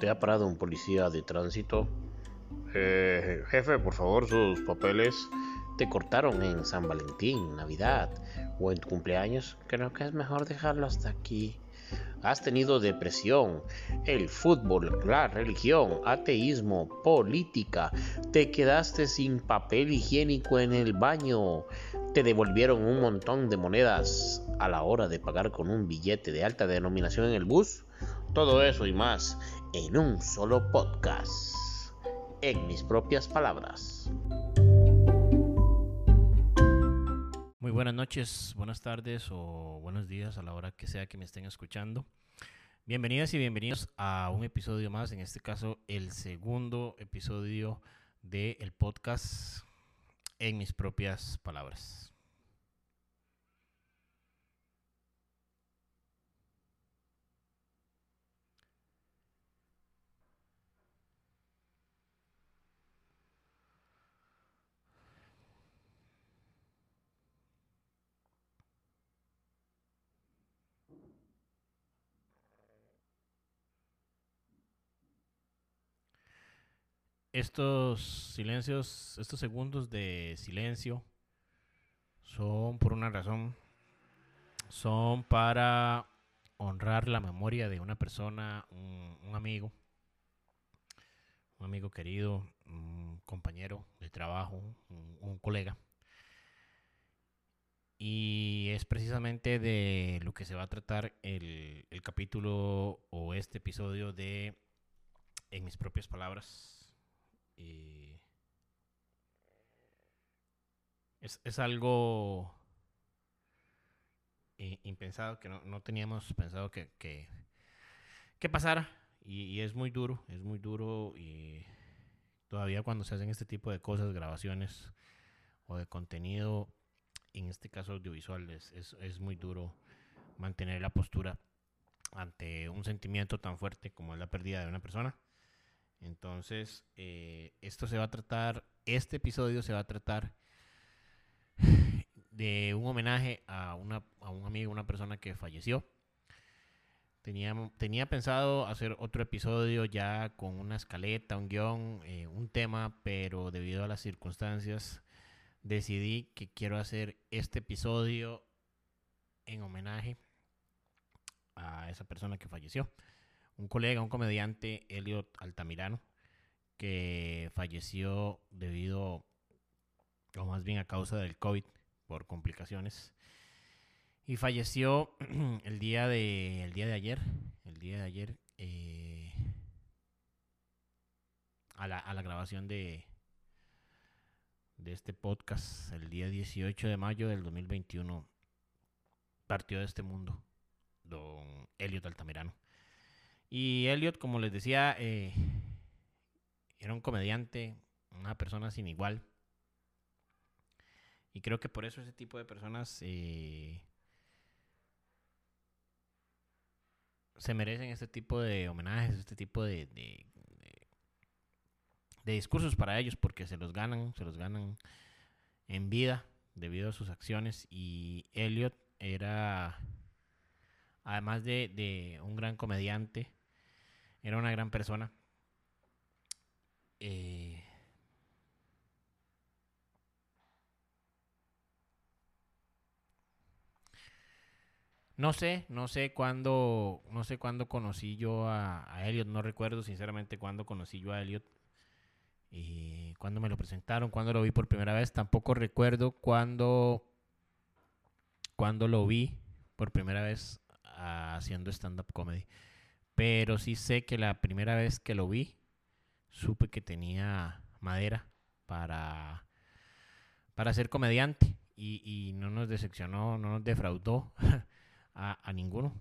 ¿Te ha parado un policía de tránsito? Eh, jefe, por favor, sus papeles. Te cortaron en San Valentín, Navidad o en tu cumpleaños. Creo que es mejor dejarlo hasta aquí. Has tenido depresión, el fútbol, la religión, ateísmo, política. Te quedaste sin papel higiénico en el baño. Te devolvieron un montón de monedas a la hora de pagar con un billete de alta denominación en el bus. Todo eso y más en un solo podcast. En mis propias palabras. Muy buenas noches, buenas tardes o buenos días a la hora que sea que me estén escuchando. Bienvenidas y bienvenidos a un episodio más, en este caso el segundo episodio del podcast en mis propias palabras. Estos silencios, estos segundos de silencio son por una razón. Son para honrar la memoria de una persona, un, amigo, un amigo querido, un compañero de trabajo, un, colega. Y es precisamente de lo que se va a tratar el, capítulo o este episodio de En mis propias palabras es, algo impensado que no, teníamos pensado que, que, pasara. Y, es muy duro, es muy duro. Y todavía cuando se hacen este tipo de cosas, grabaciones o de contenido, en este caso audiovisual, es, es muy duro mantener la postura ante un sentimiento tan fuerte como es la pérdida de una persona. Entonces, eh, esto se va a tratar, este episodio se va a tratar de un homenaje a, una, a un amigo, una persona que falleció. Tenía, tenía pensado hacer otro episodio ya con una escaleta, un guion, eh, un tema, pero debido a las circunstancias decidí que quiero hacer este episodio en homenaje a esa persona que falleció un colega, un comediante, Elliot Altamirano, que falleció debido, o más bien a causa del COVID, por complicaciones. Y falleció el día de, el día de ayer, el día de ayer, eh, a, la, a la grabación de, de este podcast, el día 18 de mayo del 2021, partió de este mundo, don Elliot Altamirano. Y Elliot, como les decía, eh, era un comediante, una persona sin igual. Y creo que por eso ese tipo de personas eh, se merecen este tipo de homenajes, este tipo de, discursos para ellos, porque se los ganan, se los ganan en vida debido a sus acciones. Y Elliot era, además de, de un gran comediante, era una gran persona. Eh, no sé, no sé cuándo, no sé cuándo conocí yo a, Elliot, no recuerdo sinceramente cuándo conocí yo a Elliot. Y cuándo me lo presentaron, cuándo lo vi por primera vez, tampoco recuerdo cuándo, cuándo lo vi por primera vez haciendo stand-up comedy. Pero sí sé que la primera vez que lo vi, supe que tenía madera para, para ser comediante. Y, no nos decepcionó, no nos defraudó a, ninguno.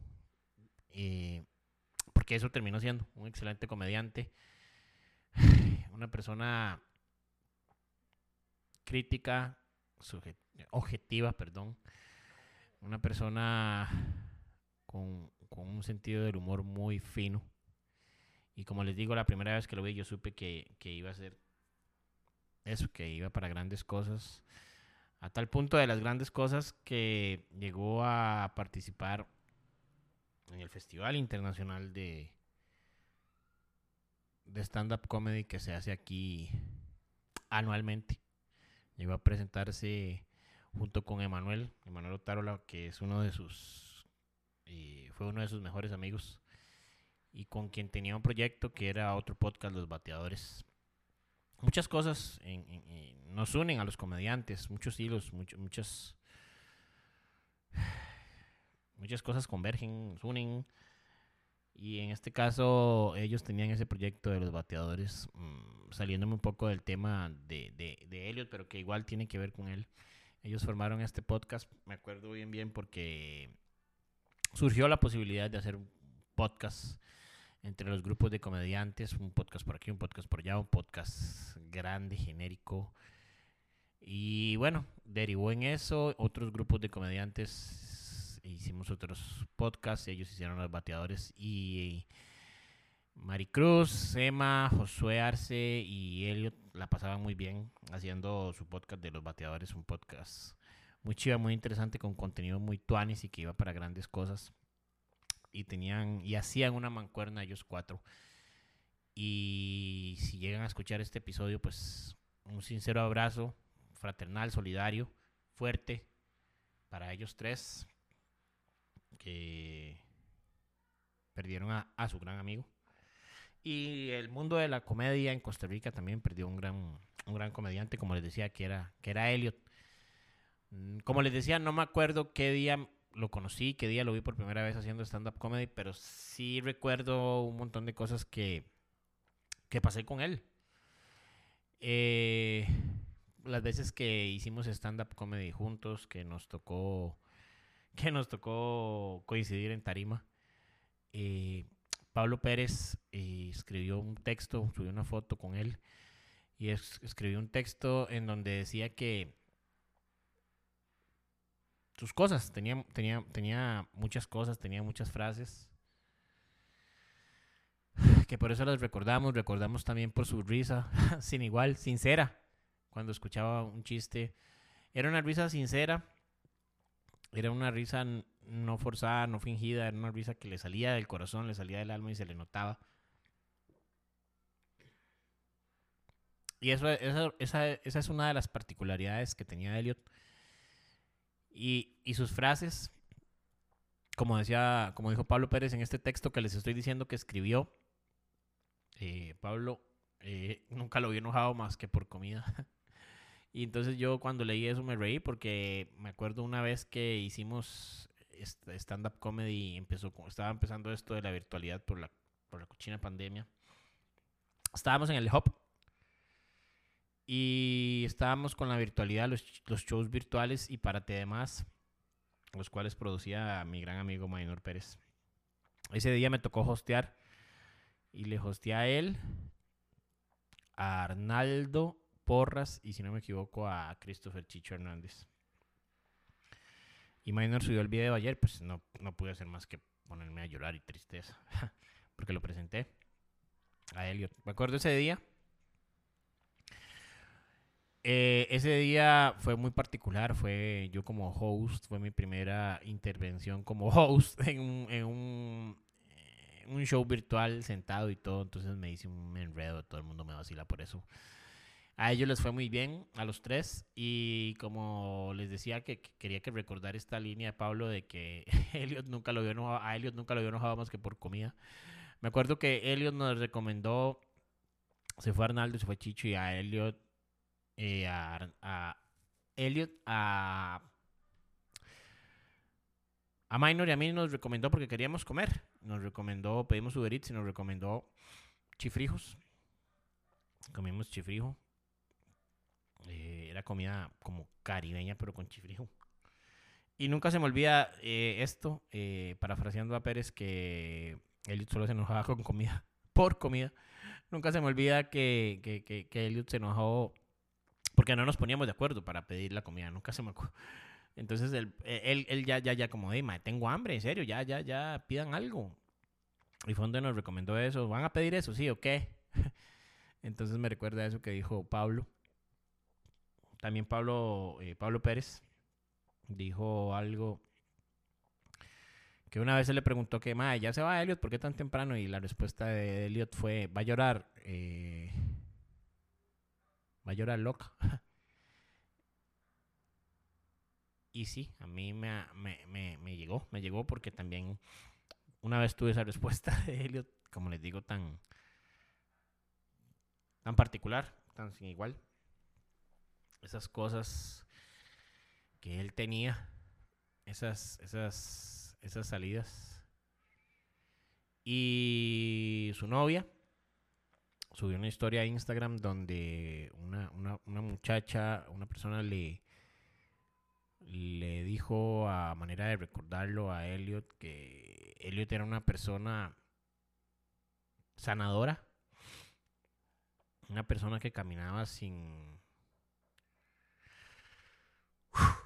Eh, porque eso terminó siendo un excelente comediante. Una persona crítica, objetiva, perdón. Una persona con con un sentido del humor muy fino. Y como les digo, la primera vez que lo vi yo supe que, iba a ser eso, que iba para grandes cosas. A tal punto de las grandes cosas que llegó a participar en el Festival Internacional de, de stand-up comedy que se hace aquí anualmente. Llegó a presentarse junto con Emanuel, Emanuel Otárola, que es uno de sus, eh, fue uno de sus mejores amigos, y con quien tenía un proyecto que era otro podcast, Los Bateadores. Muchas cosas nos unen a los comediantes, muchos hilos, muchas, muchas cosas convergen, nos unen. Y en este caso, ellos tenían ese proyecto de los bateadores, mm, saliéndome un poco del tema de, de, de, Elliot, pero que igual tiene que ver con él. Ellos formaron este podcast, me acuerdo bien, bien, porque surgió la posibilidad de hacer un podcast entre los grupos de comediantes, un podcast por aquí, un podcast por allá, un podcast grande, genérico. Y bueno, derivó en eso, otros grupos de comediantes hicimos otros podcasts, ellos hicieron los bateadores y Maricruz, Emma, Josué Arce y Elliot la pasaban muy bien haciendo su podcast de los bateadores, un podcast muy chiva, muy interesante, con contenido muy tuanis y que iba para grandes cosas. Y tenían, y hacían una mancuerna ellos cuatro. Y si llegan a escuchar este episodio, pues un sincero abrazo, fraternal, solidario, fuerte para ellos tres que perdieron a, su gran amigo. Y el mundo de la comedia en Costa Rica también perdió un gran, un gran comediante, como les decía, que era, que era Elliot. Mm, como les decía, no me acuerdo qué día lo conocí, qué día lo vi por primera vez haciendo stand-up comedy, pero sí recuerdo un montón de cosas que, que pasé con él. Eh, las veces que hicimos stand-up comedy juntos, que nos tocó que nos tocó coincidir en Tarima. Eh, Pablo Pérez eh, escribió un texto, subió una foto con él y escribió un texto en donde decía que sus cosas, tenía, tenía, tenía muchas cosas, tenía muchas frases, que por eso las recordamos, recordamos también por su risa, sin igual, sincera, cuando escuchaba un chiste. Era una risa sincera era una risa no forzada, no fingida, era una risa que le salía del corazón, le salía del alma y se le notaba. Y eso, esa, es una de las particularidades que tenía Elliot. Y, sus frases, como decía, como dijo Pablo Pérez en este texto que les estoy diciendo que escribió, eh, Pablo eh, nunca lo vio enojado más que por comida. Y entonces yo cuando leí eso me reí porque me acuerdo una vez que hicimos stand-up comedy, empezó, estaba empezando esto de la virtualidad por la, por la cochina pandemia. Estábamos en el Hop y estábamos con la virtualidad, los, los shows virtuales y Párate de Más, los cuales producía mi gran amigo Maynor Pérez. Ese día me tocó hostear y le hosteé a él, a Arnaldo Porras y si no me equivoco a Christopher Chicho Hernández. Y Minor subió el video ayer, pues no, no pude hacer más que ponerme a llorar y tristeza, porque lo presenté a Elliot. Me acuerdo ese día. Eh, ese día fue muy particular, fue yo como host, fue mi primera intervención como host en un, en un, en un show virtual sentado y todo, entonces me hice un enredo, todo el mundo me vacila por eso. A ellos les fue muy bien, a los tres. Y como les decía que, quería que recordar esta línea de Pablo de que Elliot nunca lo vio enojado, a Elliot nunca lo vio enojado más que por comida. Me acuerdo que Elliot nos recomendó, se fue Arnaldo, se fue Chicho y a Elliot, eh, a, Elliot, a a Minor y a mí nos recomendó porque queríamos comer. Nos recomendó, pedimos Uber y nos recomendó chifrijos. Comimos chifrijo. Eh, era comida como caribeña, pero con chifrijo. Y nunca se me olvida eh, esto, parafraseando a Pérez, que Elliot solo se enojaba con comida, por comida. Nunca se me olvida que, que, que, Elliot se enojó porque no nos poníamos de acuerdo para pedir la comida. Nunca se me Entonces él, él, ya, ya, ya como, de, tengo hambre, en serio, ya, ya, ya, pidan algo. Y Fonde nos recomendó eso. ¿Van a pedir eso? Sí, ¿o qué? Entonces me recuerda eso que dijo Pablo también Pablo, eh, Pablo Pérez dijo algo que una vez se le preguntó que, ma, ya se va Elliot, ¿por qué tan temprano? Y la respuesta de Elliot fue, va a llorar, eh, va a llorar loca. y sí, a mí me, me, me, me, llegó, me llegó porque también una vez tuve esa respuesta de Elliot, como les digo, tan, tan particular, tan sin igual. Esas cosas que él tenía, esas, esas, esas salidas. Y su novia subió una historia a Instagram donde una, una, una muchacha, una persona le, le dijo a manera de recordarlo a Elliot que Elliot era una persona sanadora, una persona que caminaba sin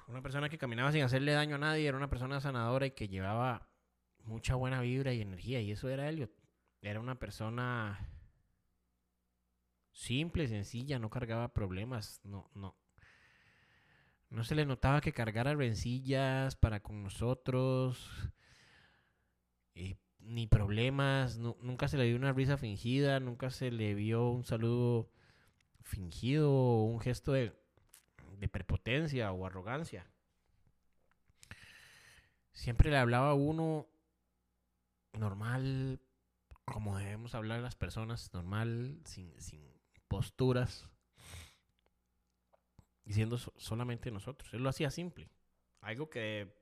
una persona que caminaba sin hacerle daño a nadie, era una persona sanadora y que llevaba mucha buena vibra y energía y eso era Elliot. Era una persona simple, sencilla, no cargaba problemas, no no no se le notaba que cargara rencillas para con nosotros, ni problemas, nunca se le dio una risa fingida, nunca se le vio un saludo fingido o un gesto de, de prepotencia o arrogancia. Siempre le hablaba a uno normal, como debemos hablar las personas, normal, sin, sin posturas diciendo solamente nosotros. Él lo hacía simple. Algo que,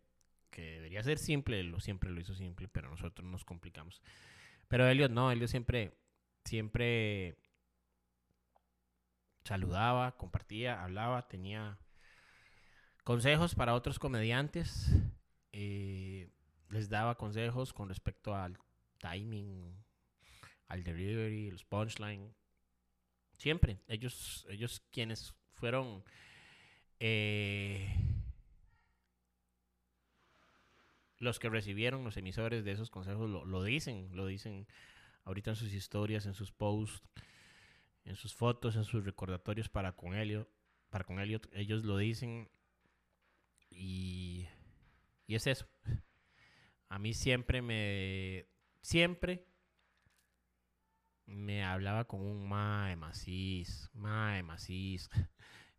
que debería ser simple, él lo, siempre lo hizo simple, pero nosotros nos complicamos. Pero Elliot no, Elliot siempre, siempre saludaba, compartía, hablaba, tenía consejos para otros comediantes. Eh, les daba consejos con respecto al timing, al delivery, los punchline. Siempre, ellos, ellos quienes fueron eh, los que recibieron, los emisores de esos consejos, lo, dicen, lo dicen ahorita en sus historias, en sus posts, en sus fotos, en sus recordatorios para con Elliot, para con Elliot, ellos lo dicen y, y es eso. A mí siempre me, siempre me hablaba con un mae macís.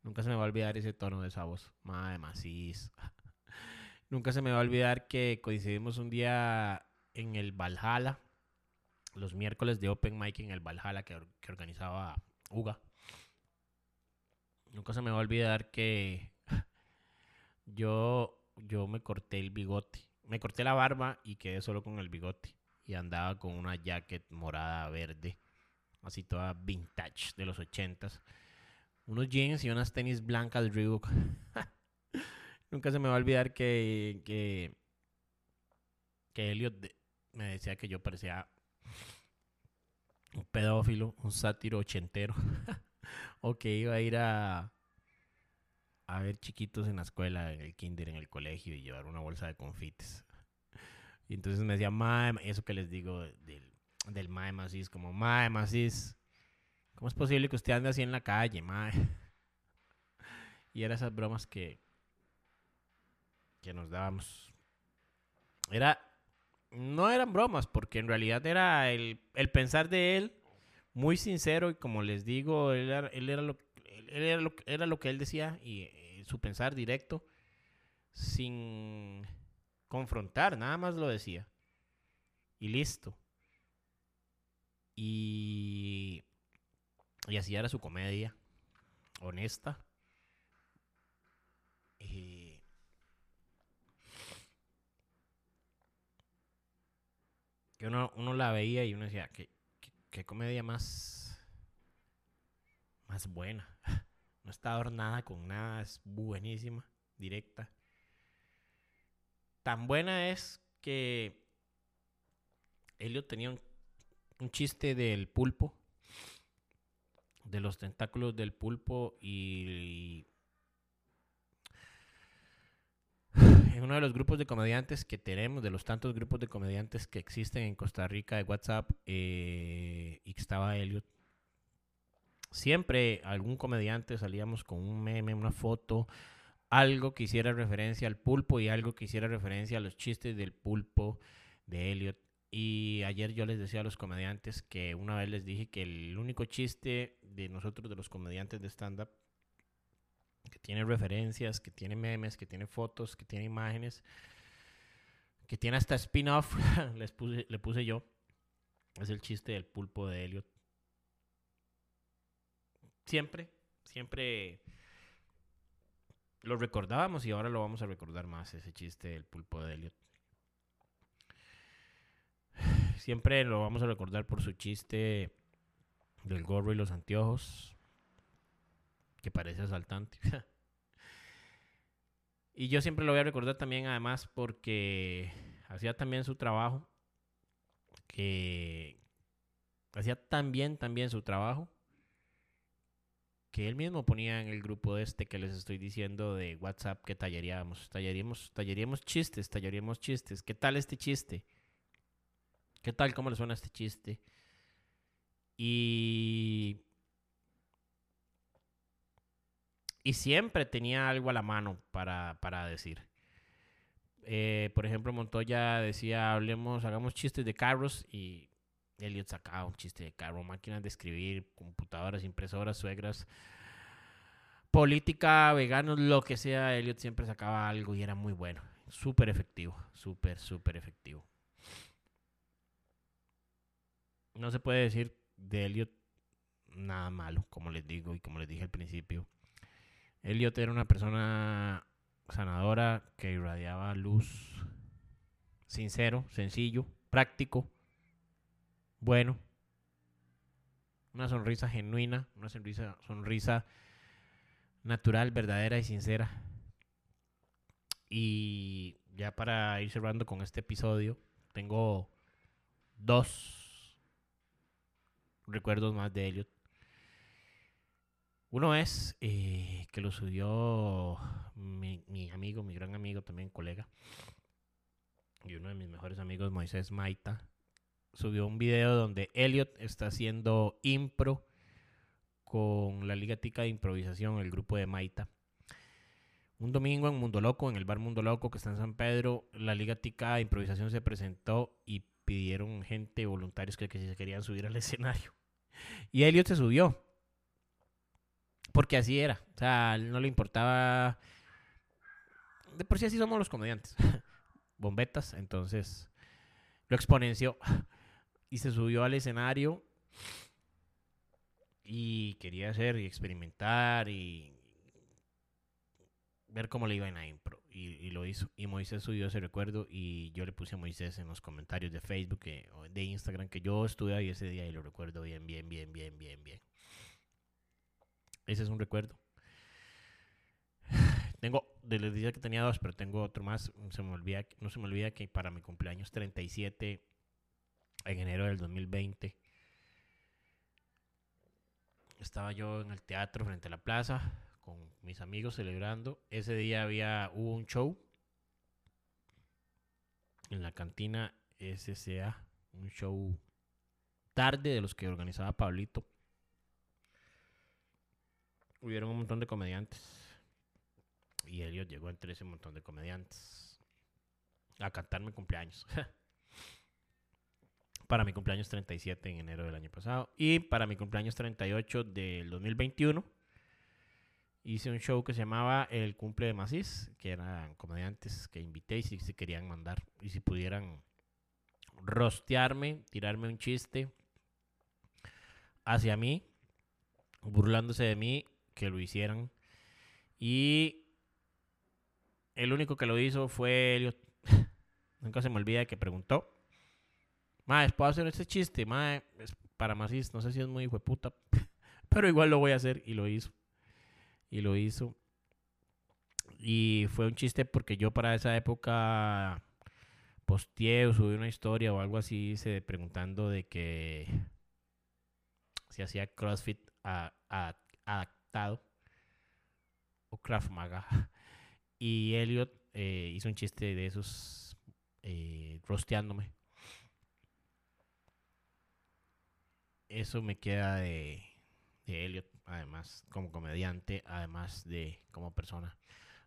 Nunca se me va a olvidar ese tono de esa voz. Madre macís. Nunca se me va a olvidar que coincidimos un día en el Valhalla. Los miércoles de Open Mic en el Valhalla que, organizaba Uga. Nunca se me va a olvidar que yo, yo me corté el bigote. Me corté la barba y quedé solo con el bigote. Y andaba con una jacket morada verde. Así toda vintage de los ochentas unos jeans y unas tenis blancas Reebok. Nunca se me va a olvidar que, que, que Elliot me decía que yo parecía un pedófilo, un sátiro ochentero. o que iba a ir a, a ver chiquitos en la escuela, en el kinder, en el colegio y llevar una bolsa de confites. Y entonces me decía, mae, eso que les digo del, del mae macis, como mae macis, ¿Cómo es posible que usted ande así en la calle, mae? Y eran esas bromas que, que nos dábamos. Era, no eran bromas, porque en realidad era el, el pensar de él muy sincero y como les digo, él era, él era, lo, él era, lo, era lo que él decía y eh, su pensar directo, sin confrontar, nada más lo decía. Y listo. Y y así era su comedia, honesta. Que uno, uno, la veía y uno decía, ¿qué, qué, comedia más, más buena? No está adornada con nada, es buenísima, directa. Tan buena es que Elliot tenía un, un chiste del pulpo de los tentáculos del pulpo y, en uno de los grupos de comediantes que tenemos, de los tantos grupos de comediantes que existen en Costa Rica de WhatsApp, eh, estaba Elliot, siempre algún comediante salíamos con un meme, una foto, algo que hiciera referencia al pulpo y algo que hiciera referencia a los chistes del pulpo de Elliot. Y ayer yo les decía a los comediantes que una vez les dije que el único chiste de nosotros, de los comediantes de stand-up, que tiene referencias, que tiene memes, que tiene fotos, que tiene imágenes, que tiene hasta spin-off, les puse, le puse yo, es el chiste del pulpo de Elliot. Siempre, siempre lo recordábamos y ahora lo vamos a recordar más, ese chiste del pulpo de Elliot. Siempre lo vamos a recordar por su chiste del gorro y los anteojos, que parece asaltante. y yo siempre lo voy a recordar también, además, porque hacía también su trabajo, que hacía también, también su trabajo, que él mismo ponía en el grupo este que les estoy diciendo de WhatsApp que tallaríamos, tallaríamos, tallaríamos chistes, tallaríamos chistes. ¿Qué tal este chiste? ¿Qué tal? ¿Cómo le suena este chiste? Y... Y siempre tenía algo a la mano para, para decir. Eh, por ejemplo, Montoya decía, hablemos, hagamos chistes de carros y Elliot sacaba un chiste de carro, máquinas de escribir, computadoras, impresoras, suegras, política, veganos, lo que sea. Elliot siempre sacaba algo y era muy bueno. Súper efectivo, súper, súper efectivo no se puede decir de Elliot nada malo, como les digo y como les dije al principio. Elliot era una persona sanadora que irradiaba luz, sincero, sencillo, práctico, bueno, una sonrisa genuina, una sonrisa, sonrisa natural, verdadera y sincera. Y ya para ir cerrando con este episodio, tengo dos recuerdos más de Elliot. Uno es eh, que lo subió mi, mi, amigo, mi gran amigo, también colega, y uno de mis mejores amigos, Moisés Maita, subió un video donde Elliot está haciendo impro con la Liga Tica de Improvisación, el grupo de Maita. Un domingo en Mundo Loco, en el bar Mundo Loco que está en San Pedro, la Liga Tica de Improvisación se presentó y pidieron gente, voluntarios que, que se querían subir al escenario. Y Elliot se subió. Porque así era. O sea, no le importaba. De por sí así somos los comediantes. Bombetas. Entonces lo exponenció. Y se subió al escenario. Y quería hacer y experimentar y ver cómo le iba en la impro y, lo hizo. Y Moisés subió ese recuerdo y yo le puse a Moisés en los comentarios de Facebook o de Instagram que yo estuve ahí ese día y lo recuerdo bien, bien, bien, bien, bien, bien. Ese es un recuerdo. Tengo, les dije que tenía dos, pero tengo otro más. Se me olvida, no se me olvida que para mi cumpleaños 37, en enero del 2020, estaba yo en el teatro frente a la plaza con mis amigos celebrando. Ese día había, hubo un show en la cantina SCA, un show tarde de los que organizaba Pablito. Hubieron un montón de comediantes. Y Elliot llegó entre ese montón de comediantes a cantar mi cumpleaños. para mi cumpleaños 37 en enero del año pasado. Y para mi cumpleaños 38 del 2021 hice un show que se llamaba El Cumple de Macís, que eran comediantes que invité y si se querían mandar y si pudieran rostearme, tirarme un chiste hacia mí, burlándose de mí, que lo hicieran. Y el único que lo hizo fue Elliot. Nunca se me olvida que preguntó. Mae, ¿puedo hacer este chiste? Mae, para Macís, no sé si es muy hijo de puta, pero igual lo voy a hacer y lo hizo y lo hizo. Y fue un chiste porque yo para esa época posteé o subí una historia o algo así, hice preguntando de que si hacía CrossFit adaptado o Kraft Maga. Y Elliot eh, hizo un chiste de esos eh, rosteándome. Eso me queda de, de Elliot además como comediante, además de como persona.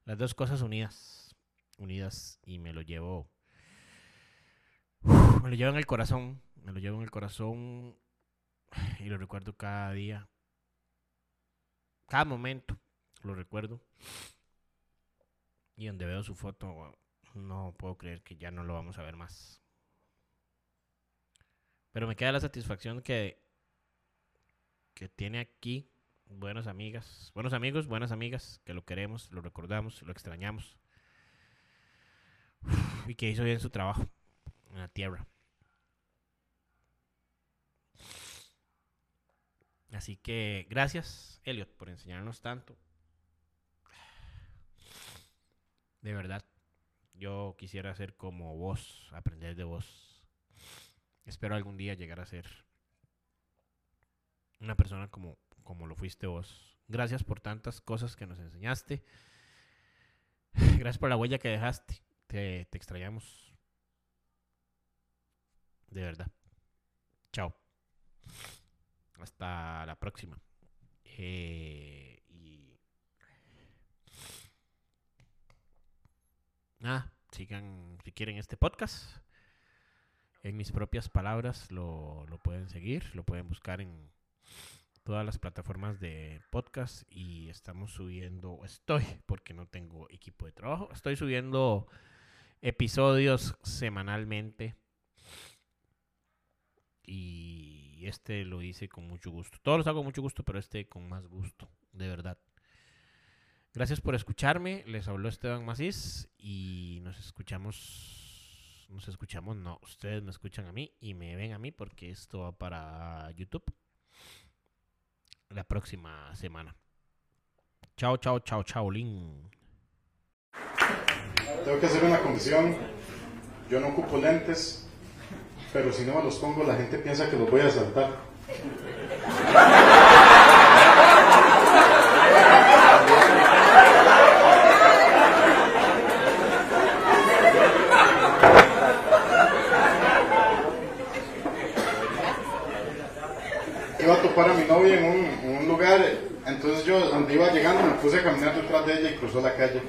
Las dos cosas unidas. Unidas y me lo llevo. me lo llevo en el corazón. Me lo llevo en el corazón. Y lo recuerdo cada día. Cada momento. Lo recuerdo. Y donde veo su foto, no puedo creer que ya no lo vamos a ver más. Pero me queda la satisfacción que, que tiene aquí buenas amigas, buenos amigos, buenas amigas, que lo queremos, lo recordamos, lo extrañamos. Y que hizo bien su trabajo en la tierra. Así que gracias, Elliot, por enseñarnos tanto. De verdad, yo quisiera ser como vos, aprender de vos. Espero algún día llegar a ser una persona como, como lo fuiste vos. Gracias por tantas cosas que nos enseñaste. Gracias por la huella que dejaste. Te, te extrañamos. De verdad. Chao. Hasta la próxima. Eh, y... Ah, sigan si quieren este podcast. En mis propias palabras lo, lo pueden seguir, lo pueden buscar en todas las plataformas de podcast y estamos subiendo, estoy, porque no tengo equipo de trabajo, estoy subiendo episodios semanalmente y este lo hice con mucho gusto. Todos los hago con mucho gusto, pero este con más gusto, de verdad. Gracias por escucharme, les habló Esteban Macís y nos escuchamos, nos escuchamos, no, ustedes me escuchan a mí y me ven a mí porque esto va para YouTube la próxima semana. Chao, chao, chao, chao, Lin. Tengo que hacer una condición. Yo no ocupo lentes, pero si no me los pongo, la gente piensa que los voy a saltar. Iba a topar a mi novia en un, en un lugar, entonces yo donde iba llegando me puse a caminar detrás de ella y cruzó la calle.